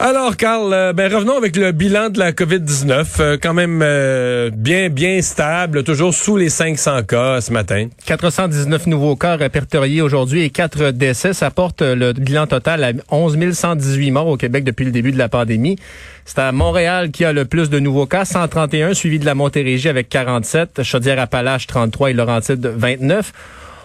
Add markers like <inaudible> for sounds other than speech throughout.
Alors, Carl, euh, ben, revenons avec le bilan de la COVID-19. Euh, quand même euh, bien, bien stable, toujours sous les 500 cas ce matin. 419 nouveaux cas répertoriés aujourd'hui et 4 décès. Ça porte le bilan total à 11 118 morts au Québec depuis le début de la pandémie. C'est à Montréal qui a le plus de nouveaux cas, 131, suivi de la Montérégie avec 47, Chaudière-Appalaches 33 et Laurentide 29.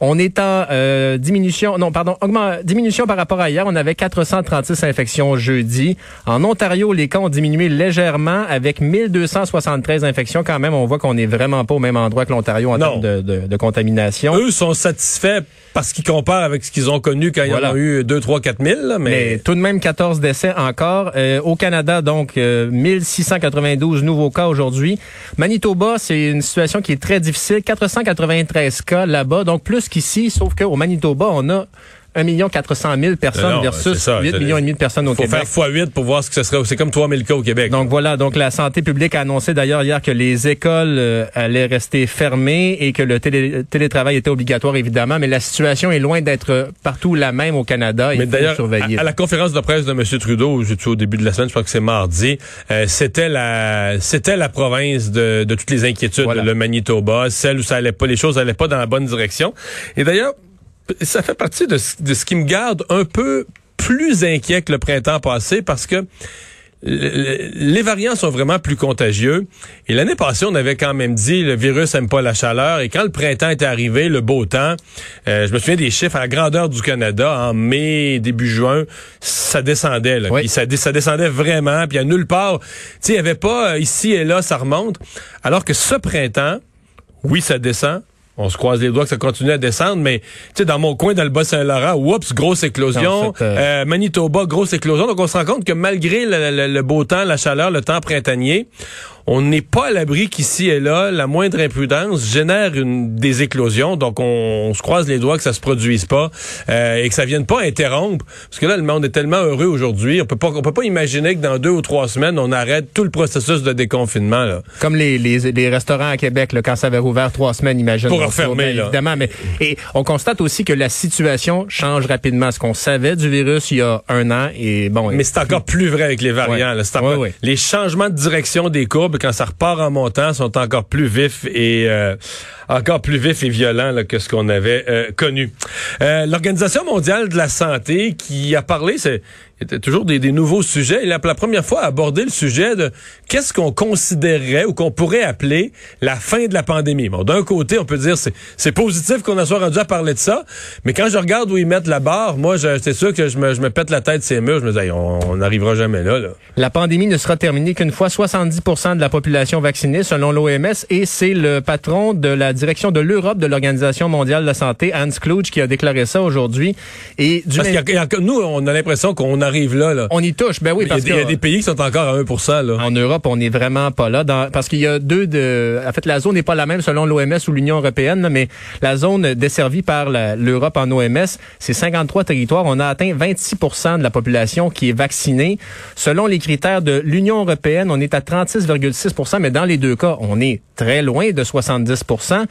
On est en euh, diminution, non, pardon, augment, diminution par rapport à hier. On avait 436 infections jeudi. En Ontario, les cas ont diminué légèrement avec 1273 infections. Quand même, on voit qu'on est vraiment pas au même endroit que l'Ontario en termes de, de, contamination. Eux sont satisfaits parce qu'ils comparent avec ce qu'ils ont connu quand il y en a eu 2, 3, 4 000. mais... tout de même 14 décès encore. Euh, au Canada, donc, 1692 euh, nouveaux cas aujourd'hui. Manitoba, c'est une situation qui est très difficile. 493 cas là-bas, donc plus qu'ici, sauf qu'au Manitoba, on a 1 400 000 personnes versus 8 millions et demi de personnes au Québec. Il faut faire x8 pour voir ce que ce serait. C'est comme 3 000 cas au Québec. Donc voilà, donc la santé publique a annoncé d'ailleurs hier que les écoles euh, allaient rester fermées et que le télétravail était obligatoire évidemment, mais la situation est loin d'être partout la même au Canada. Il mais d'ailleurs, à, la conférence de presse de M. Trudeau, au début de la semaine, je crois que c'est mardi, euh, c'était la c'était la province de, de toutes les inquiétudes, le Manitoba, celle où ça allait pas, les choses allaient pas dans la bonne direction. Et d'ailleurs, ça fait partie de, ce qui me garde un peu plus inquiet que le printemps passé parce que les variants sont vraiment plus contagieux. Et l'année passée, on avait quand même dit le virus aime pas la chaleur. Et quand le printemps est arrivé, le beau temps, euh, je me souviens des chiffres à la grandeur du Canada en mai, début juin, ça descendait. Là. ça, ça, descendait vraiment. Puis à nulle part, tu sais, il y avait pas euh, ici et là, ça remonte. Alors que ce printemps, oui, ça descend on se croise les doigts que ça continue à descendre, mais tu sais, dans mon coin, dans le Bas-Saint-Laurent, oups, grosse éclosion. Euh, euh, Manitoba, grosse éclosion. Donc, on se rend compte que malgré le beau temps, la chaleur, le temps printanier, on n'est pas à l'abri qu'ici et là, la moindre imprudence génère une, des éclosions. Donc, on, se croise les doigts que ça se produise pas euh, et que ça vienne pas interrompre. Parce que là, le monde est tellement heureux aujourd'hui. On peut pas, on peut pas imaginer que dans deux ou trois semaines, on arrête tout le processus de déconfinement. Là. Comme les, les, les restaurants à Québec, là, quand ça avait rouvert trois semaines, imagine. Pour refermer, là. Évidemment. Mais, et on constate aussi que la situation change rapidement. Ce qu'on savait du virus il y a un an et bon. Mais c'est encore plus vrai avec les variants. Là. Les changements de direction des courbes quand ça repart en montant, sont encore plus vifs et euh, encore plus vifs et violents que ce qu'on avait euh, connu. Euh, L'Organisation mondiale de la santé qui a parlé, c'est était toujours des, nouveaux sujets. Il a pour la première fois abordé le sujet de qu'est-ce qu'on considérerait ou qu'on pourrait appeler la fin de la pandémie. Bon, d'un côté, on peut dire c'est c'est positif qu'on soit rendu à parler de ça, mais quand je regarde où ils mettent la barre, moi, c'est sûr que je me, je me pète la tête ces murs. Je me dis, on n'arrivera jamais là, là. La pandémie ne sera terminée qu'une fois 70% de la population vaccinée, selon l'OMS, et c'est le patron de la direction de l'Europe de l'Organisation mondiale de la santé, Hans Kluge, qui a déclaré ça aujourd'hui. Et du Parce nous, on a l'impression qu'on arrive là, là. On y touche, ben oui, parce qu'il y, a des pays qui sont encore à 1 là. En Europe, on n'est vraiment pas là, parce qu'il y a deux de... En fait, la zone n'est pas la même selon l'OMS ou l'Union européenne, mais la zone desservie par l'Europe en OMS, c'est 53 territoires. On a atteint 26% de la population qui est vaccinée. Selon les critères de l'Union européenne, on est à 36,6% mais dans les deux cas, on est très loin de 70%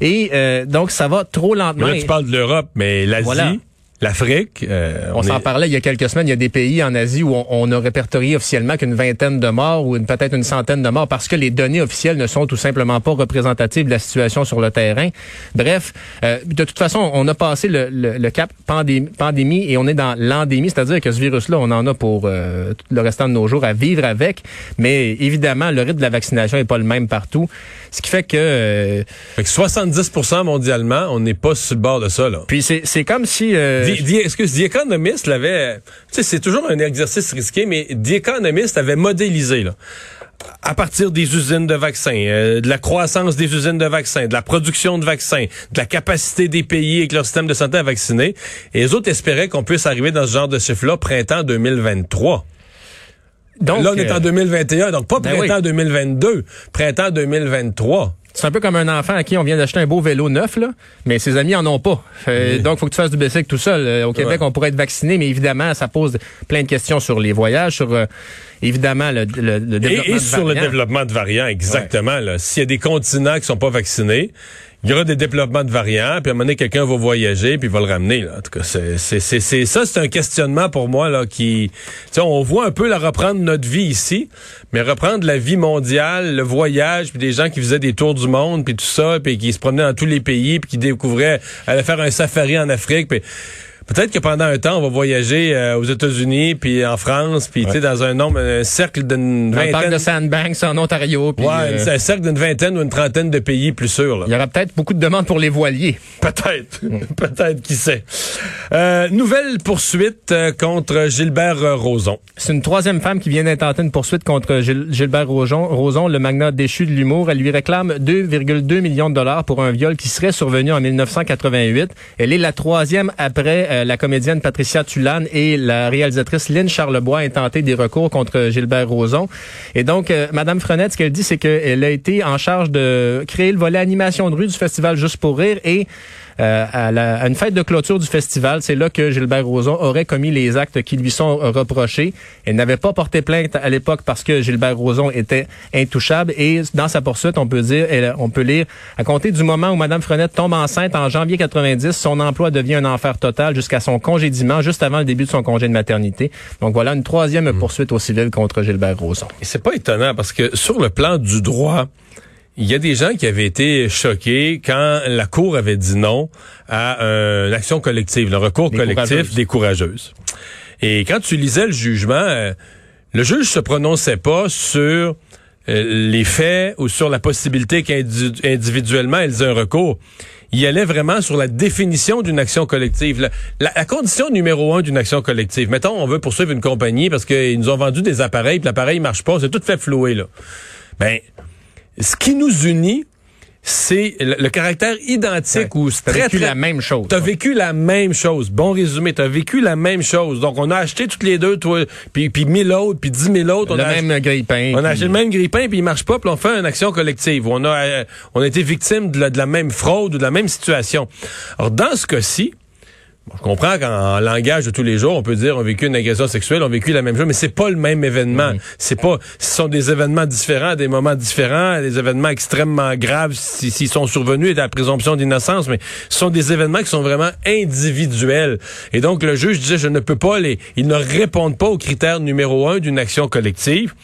Et euh, donc, ça va trop lentement. là, tu parles de l'Europe, mais l'Asie... L'Afrique. Euh, on, s'en parlait il y a quelques semaines. Il y a des pays en Asie où on, a répertorié officiellement qu'une vingtaine de morts ou peut-être une centaine de morts parce que les données officielles ne sont tout simplement pas représentatives de la situation sur le terrain. Bref, euh, de toute façon, on a passé le, cap pandémie, pandémie, et on est dans l'endémie, c'est-à-dire que ce virus-là, on en a pour euh, le restant de nos jours à vivre avec. Mais évidemment, le rythme de la vaccination n'est pas le même partout, ce qui fait que... fait que 70% mondialement, on n'est pas sur le bord de ça. Là. Puis c'est comme si est-ce que The Economist l'avait, tu sais, c'est toujours un exercice risqué, mais The Economist avait modélisé, là à partir des usines de vaccins, euh, de la croissance des usines de vaccins, de la production de vaccins, de la capacité des pays avec leur système de santé à vacciner. Et les autres espéraient qu'on puisse arriver dans ce genre de chiffre-là printemps 2023. Donc, là, on est en 2021, euh, donc pas ben printemps 2022, printemps 2023. C'est un peu comme un enfant à qui on vient d'acheter un beau vélo neuf, là, mais ses amis en ont pas. Euh, donc, il faut que tu fasses du bicycle tout seul. Euh, au Québec, on pourrait être vacciné, mais évidemment, ça pose plein de questions sur les voyages, sur euh, évidemment le, développement et, et sur le développement de variants, exactement. S'il y a des continents qui sont pas vaccinés, il y aura des développements de variants, puis à un moment donné, quelqu'un va voyager, puis il va le ramener. Là. En tout cas, c'est, c'est, c'est, ça, c'est un questionnement pour moi là qui, on voit un peu la reprendre notre vie ici, mais reprendre la vie mondiale, le voyage, puis des gens qui faisaient des tours du monde, puis tout ça, puis qui se promenaient dans tous les pays, puis qui découvraient, allaient faire un safari en Afrique, puis Peut-être que pendant un temps, on va voyager euh, aux États-Unis, puis en France, puis tu sais, dans un nombre, un cercle d'une vingtaine... parc de Sandbanks en Ontario. Puis, ouais, euh, un cercle d'une vingtaine ou une trentaine de pays plus sûrs. Il y aura peut-être beaucoup de demandes pour les voiliers. Peut-être. <laughs> peut-être, qui sait. Euh, nouvelle poursuite euh, contre Gilbert Rozon. C'est une troisième femme qui vient d'intenter une poursuite contre Gilbert Rozon, Rozon, le magnat déchu de l'humour. Elle lui réclame 2,2 millions de dollars pour un viol qui serait survenu en 1988. Elle est la troisième après euh, la comédienne Patricia Tulane et la réalisatrice Lynn Charlebois ont tenté des recours contre Gilbert Rozon. Et donc, euh, Madame Frenette, ce qu'elle dit, c'est qu'elle a été en charge de créer le volet animation de rue du festival Juste pour rire et euh, à, la, une fête de clôture du festival. C'est là que Gilbert Rozon aurait commis les actes qui lui sont reprochés. Elle n'avait pas porté plainte à l'époque parce que Gilbert Rozon était intouchable. Et dans sa poursuite, on peut dire, on peut lire, à compter du moment où Mme Frenette tombe enceinte en janvier 90, son emploi devient un enfer total jusqu'à son congédiement, juste avant le début de son congé de maternité. Donc voilà une troisième hmm. poursuite au civil contre Gilbert Rozon. Et c'est pas étonnant parce que sur le plan du droit, il y a des gens qui avaient été choqués quand la Cour avait dit non à une action collective, le recours collectif des courageuses. Et quand tu lisais le jugement, euh, le juge se prononçait pas sur euh, les faits ou sur la possibilité qu'individuellement elles aient un recours. Il allait vraiment sur la définition d'une action collective. La, condition numéro un d'une action collective. Mettons, on veut poursuivre une compagnie parce qu'ils nous ont vendu des appareils, puis l'appareil marche pas, c'est tout fait flouer là. Ben, ce qui nous unit, c'est le, caractère identique ou très, vécu la même chose. T'as vécu la même chose. Bon résumé, t'as vécu la même chose. Donc on a acheté toutes les deux, toi, puis puis mille autres, puis dix mille autres. Le même grille-pain. On a acheté le même grille-pain, puis il marche pas, puis on fait une action collective. On a euh, on a été victime de de la même fraude ou de la même situation. Alors dans ce cas-ci, je comprends qu'en langage de tous les jours, on peut dire on a vécu une agression sexuelle, on a vécu la même chose, mais c'est pas le même événement. C'est pas, ce sont des événements différents, des moments différents, des événements extrêmement graves s'ils sont survenus et de la présomption d'innocence, mais ce sont des événements qui sont vraiment individuels. Et donc le juge disait je ne peux pas les, ils ne répondent pas aux critères numéro un d'une action collective.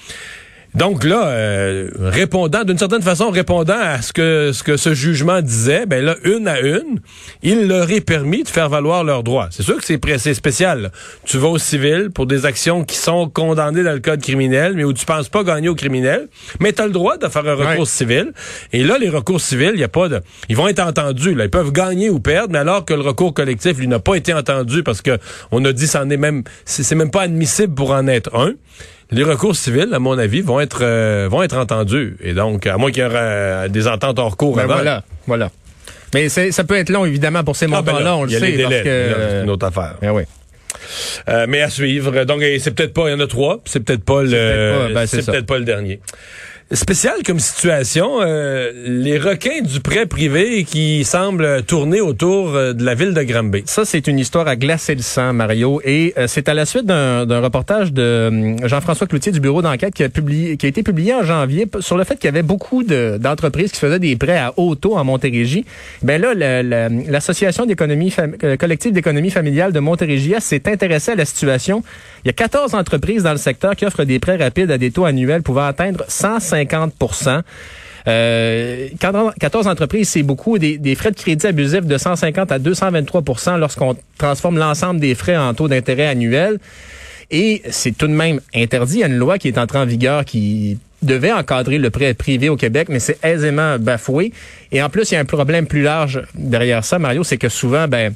Donc là, euh, répondant d'une certaine façon, répondant à ce que ce que ce jugement disait, ben là, une à une, il leur est permis de faire valoir leurs droits. C'est sûr que c'est c'est spécial. Tu vas au civil pour des actions qui sont condamnées dans le code criminel, mais où tu penses pas gagner au criminel, mais tu as le droit de faire un recours civil. Et là, les recours civils, il y a pas de, ils vont être entendus. Là, ils peuvent gagner ou perdre, mais alors que le recours collectif, lui, n'a pas été entendu parce que on a dit, c'en est même, c'est même pas admissible pour en être un les recours civils, à mon avis, vont être euh, vont être entendus. Et donc, à moins qu'il y ait euh, des ententes hors cours ben Voilà, voilà. Mais ça peut être long, évidemment, pour ces ah, ben montants-là, on le sait. Délais, c'est une autre affaire. Ben oui. Euh, mais à suivre. Donc, c'est peut-être pas, il y en a trois, c'est peut-être pas le, c'est peut-être pas le dernier spécial comme situation. Euh, les requins du prêt privé qui semblent tourner autour euh, de la ville de Granby. Ça, c'est une histoire à glacer le sang, Mario. Et euh, c'est à la suite d'un reportage de Jean-François Cloutier du bureau d'enquête qui a publié, qui a été publié en janvier sur le fait qu'il y avait beaucoup d'entreprises qui faisaient des prêts à haut taux en Montérégie. Ben là, l'association d'économie collective d'économie familiale de Montérégie s'est intéressée à la situation. Il y a 14 entreprises dans le secteur qui offrent des prêts rapides à des taux annuels pouvant atteindre 150 euh, 14 entreprises, c'est beaucoup. Des, des, frais de crédit abusifs de 150 à 223% lorsqu'on transforme l'ensemble des frais en taux d'intérêt annuel. Et c'est tout de même interdit. Il y a une loi qui est entrée en vigueur qui devait encadrer le prêt privé au Québec, mais c'est aisément bafoué. Et en plus, il y a un problème plus large derrière ça, Mario, c'est que souvent, ben,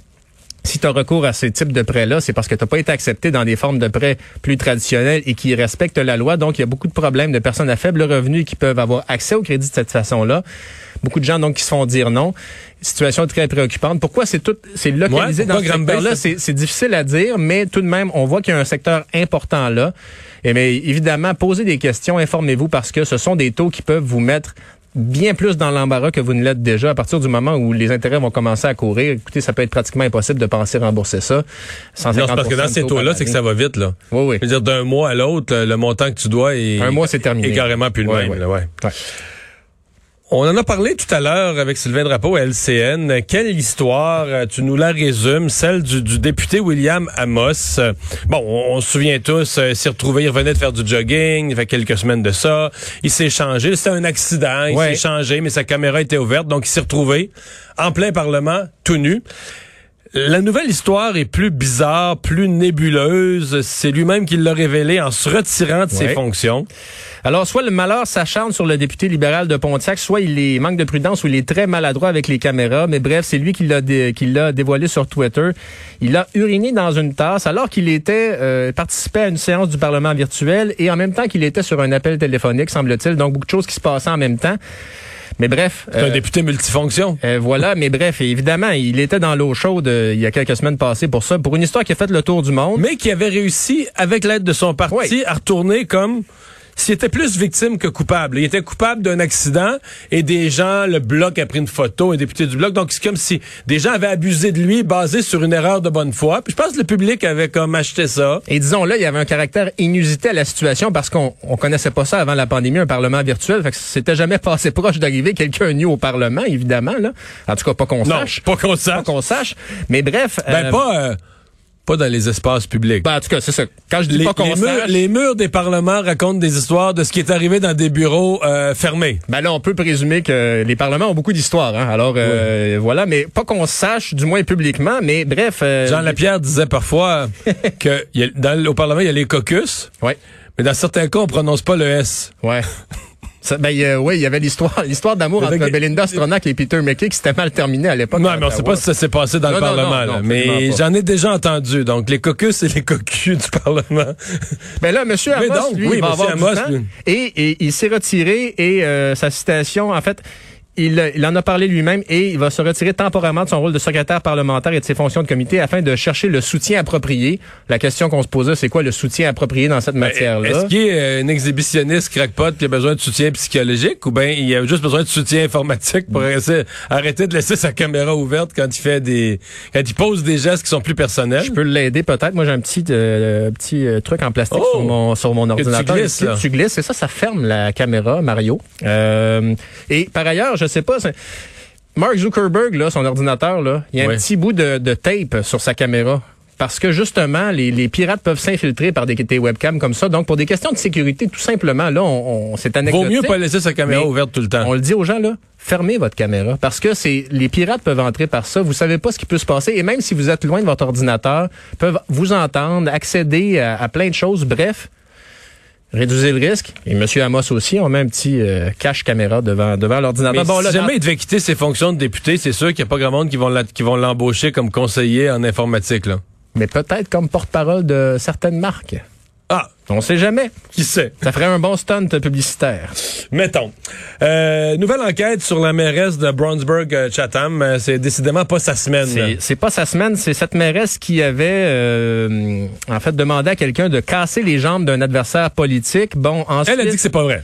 si tu as recours à ces types de prêts-là, c'est parce que tu n'as pas été accepté dans des formes de prêts plus traditionnels et qui respectent la loi. Donc, il y a beaucoup de problèmes de personnes à faible revenu qui peuvent avoir accès au crédit de cette façon-là. Beaucoup de gens donc qui se font dire non. Situation très préoccupante. Pourquoi c'est tout c'est localisé dans ce secteur-là? C'est difficile à dire, mais tout de même, on voit qu'il y a un secteur important là. Et mais évidemment, posez des questions, informez-vous parce que ce sont des taux qui peuvent vous mettre bien plus dans l'embarras que vous ne l'êtes déjà à partir du moment où les intérêts vont commencer à courir. Écoutez, ça peut être pratiquement impossible de penser rembourser ça. Non, parce que dans ces taux-là, c'est que ça va vite, là. Oui, oui. Je veux dire, d'un mois à l'autre, le montant que tu dois est... Un mois, c'est terminé. Est carrément plus le même, ouais. ouais. On en a parlé tout à l'heure avec Sylvain Drapeau à LCN. Quelle histoire, euh, tu nous la résumes, celle du, député William Amos. Bon, on, se souvient tous, euh, s'est retrouvé, il revenait de faire du jogging, il fait quelques semaines de ça. Il s'est changé, c'était un accident, il s'est changé, mais sa caméra était ouverte, donc il s'est retrouvé en plein Parlement, tout nu. La nouvelle histoire est plus bizarre, plus nébuleuse. C'est lui-même qui l'a révélé en se retirant de ses fonctions. Alors, soit le malheur s'acharne sur le député libéral de Pontiac, soit il est manque de prudence ou il est très maladroit avec les caméras. Mais bref, c'est lui qui l'a l'a dévoilé sur Twitter. Il a uriné dans une tasse alors qu'il était euh, participait à une séance du Parlement virtuel et en même temps qu'il était sur un appel téléphonique, semble-t-il. Donc beaucoup de choses qui se passaient en même temps. Mais bref. C'est un euh, député multifonction. Euh, voilà, mais bref, évidemment, il était dans l'eau chaude euh, il y a quelques semaines passées pour ça, pour une histoire qui a fait le tour du monde. Mais qui avait réussi, avec l'aide de son parti, à retourner comme s'il était plus victime que coupable. Il était coupable d'un accident et des gens, le bloc a pris une photo, un député du bloc. Donc, c'est comme si des gens avaient abusé de lui basé sur une erreur de bonne foi. Puis je pense que le public avait comme acheté ça. Et disons là, il y avait un caractère inusité à la situation parce qu'on on connaissait pas ça avant la pandémie, un parlement virtuel. Fait que c'était jamais <laughs> passé proche d'arriver quelqu'un nu au parlement, évidemment. Là. En tout cas, pas qu'on sache. pas qu'on sache. Pas qu'on sache. Mais bref. Ben, euh, pas... Euh, pas dans les espaces publics. Ben, en tout cas, c'est ça. Quand je dis pas qu'on les, murs, les murs des parlements racontent des histoires de ce qui est arrivé dans des bureaux euh, fermés. Ben là, on peut présumer que les parlements ont beaucoup d'histoires. Hein? Alors, euh, voilà, mais pas qu'on sache, du moins publiquement, mais bref... Euh, Jean Lapierre disait parfois <laughs> que y a, dans, au Parlement, il y a les caucus. Ouais. Mais dans certains cas, on prononce pas le S. Ouais. <laughs> ben, oui, il y avait l'histoire, <laughs> l'histoire d'amour entre Belinda Stronach et Peter McKay qui s'était mal terminée à l'époque. Non, mais on sait pas si ça s'est passé dans le Parlement. mais j'en ai déjà entendu. Donc, les caucus et les cocus du Parlement. <laughs> Ben là, M. Amos, lui, il va avoir du temps, et, il s'est retiré et euh, sa citation, en fait, il, en a parlé lui-même et il va se retirer temporairement de son rôle de secrétaire parlementaire et de ses fonctions de comité afin de chercher le soutien approprié. La question qu'on se posait, c'est quoi le soutien approprié dans cette ben, matière-là? Est-ce qu'il est euh, un exhibitionniste crackpot qui a besoin de soutien psychologique ou bien il a juste besoin de soutien informatique pour arrêter de laisser sa caméra ouverte quand il fait des quand il pose des gestes qui sont plus personnels? Je peux l'aider peut-être. Moi, j'ai un petit euh, petit euh, truc en plastique sur oh! mon sur mon ordinateur. Tu glisses, tu glisses et ça, ça ferme la caméra, Mario. et par ailleurs, je sais pas. Mark Zuckerberg, là, son ordinateur, là, il y a un petit bout de, tape sur sa caméra parce que justement, les, pirates peuvent s'infiltrer par des, des, webcams comme ça. Donc, pour des questions de sécurité, tout simplement, là, on, on c'est anecdotique. Vaut mieux pas laisser sa caméra ouverte tout le temps. On le dit aux gens, là, fermez votre caméra parce que c'est les pirates peuvent entrer par ça. Vous savez pas ce qui peut se passer et même si vous êtes loin de votre ordinateur, peuvent vous entendre, accéder à plein de choses. Bref, réduisez le risque. Et M. Amos aussi, on met un petit euh, cache caméra devant devant l'ordinateur. Bon, si jamais il devait quitter ses fonctions de député, c'est sûr qu'il n'y a pas grand monde qui vont l'embaucher comme conseiller en informatique là. Mais peut-être comme porte-parole de certaines marques. Ah, on sait jamais. Qui sait? Ça ferait un bon stunt publicitaire. Mettons. Euh, nouvelle enquête sur la mairesse de Brownsburg-Chatham. Euh, c'est décidément pas sa semaine. C'est pas sa semaine. C'est cette mairesse qui avait, euh, en fait, demandé à quelqu'un de casser les jambes d'un adversaire politique. Bon, ensuite... Elle a dit que c'est pas vrai.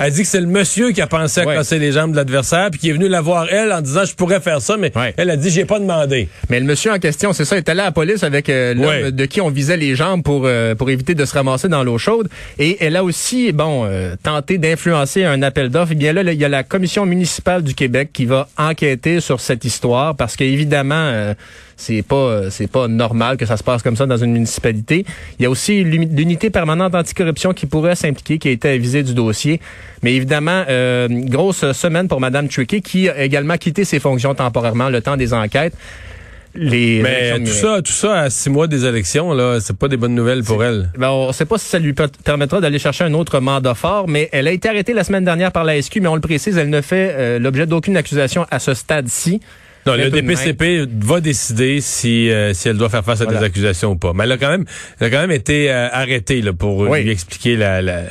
Elle dit que c'est le monsieur qui a pensé à casser les jambes de l'adversaire, puis qui est venu la voir elle en disant je pourrais faire ça, mais elle a dit j'ai pas demandé. Mais le monsieur en question, c'est ça, est allé à la police avec l'homme de qui on visait les jambes pour pour éviter de se ramasser dans Et elle a aussi, bon, euh, tenté d'influencer un appel d'offres. Eh bien là, il y a la commission municipale du Québec qui va enquêter sur cette histoire parce qu'évidemment, euh, c'est pas c'est pas normal que ça se passe comme ça dans une municipalité. Il y a aussi l'unité permanente anticorruption qui pourrait s'impliquer, qui a été avisée du dossier. Mais évidemment, euh, grosse semaine pour Madame Tricky qui a également quitté ses fonctions temporairement le temps des enquêtes les mais tout ça tout ça à six mois des élections là c'est pas des bonnes nouvelles pour elle. ben on sait pas si ça lui permettra d'aller chercher un autre mandat fort mais elle a été arrêtée la semaine dernière par la SQ mais on le précise elle ne fait euh, l'objet d'aucune accusation à ce stade-ci. Non, le DPCP va décider si euh, si elle doit faire face à des accusations ou pas. Mais elle a quand même elle a quand même été euh, arrêtée là, pour lui expliquer la, la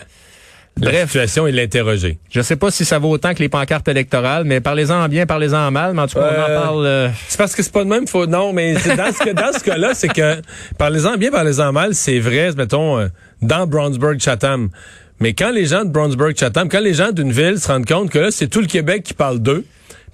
la situation et l'interroger. Je sais pas si ça vaut autant que les pancartes électorales, mais parlez-en en bien, parlez-en en mal, mais en tout cas, on en euh, parle. Euh, c'est parce que c'est pas de même, faut non, mais dans ce, dans ce cas-là, c'est que parlez-en bien, parlez-en mal, c'est vrai, mettons, euh, dans Brownsburg, Chatham. Mais quand les gens de Brownsburg, Chatham, quand les gens d'une ville se rendent compte que là, c'est tout le Québec qui parle d'eux,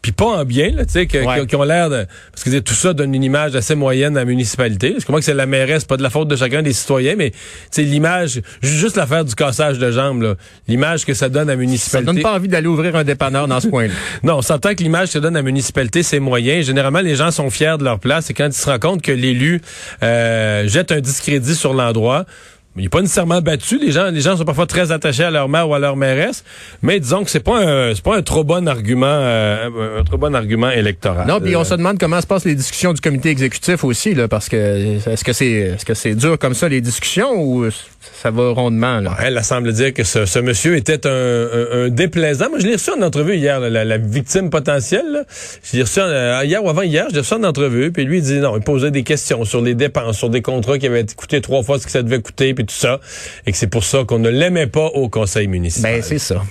puis pas en bien, tu sais, que, qui, ont l'air de... Parce que tout ça donne une image assez moyenne à la municipalité. Je comprends que c'est la mairesse, pas de la faute de chacun des citoyens, mais c'est l'image, juste l'affaire du cassage de jambes, l'image que ça donne à la municipalité. Ça donne pas envie d'aller ouvrir un dépanneur dans ce <laughs> coin-là. non, on s'entend que l'image que ça donne à la municipalité, c'est moyen. Généralement, les gens sont fiers de leur place et quand ils se rendent compte que l'élu euh, jette un discrédit sur l'endroit, il n'est pas nécessairement battu. Les gens, les gens sont parfois très attachés à leur mère ou à leur mairesse, mais disons que c'est pas un, c'est pas un trop bon argument, euh, un trop bon argument électoral. Non, puis on se demande comment se passent les discussions du comité exécutif aussi, là, parce que est-ce que c'est, est-ce que c'est dur comme ça les discussions ou ça va rondement là? Elle semble dire que ce, monsieur était un, déplaisant. Moi, je l'ai reçu en entrevue hier, la, victime potentielle. Là. Je l'ai reçu euh, hier ou avant hier, je l'ai reçu en entrevue, puis lui il dit non, il posait des questions sur les dépenses, sur des contrats qui avaient coûté trois fois ce que ça devait coûter, puis tout ça, et que c'est pour ça qu'on ne l'aimait pas au conseil municipal. Ben, c'est ça.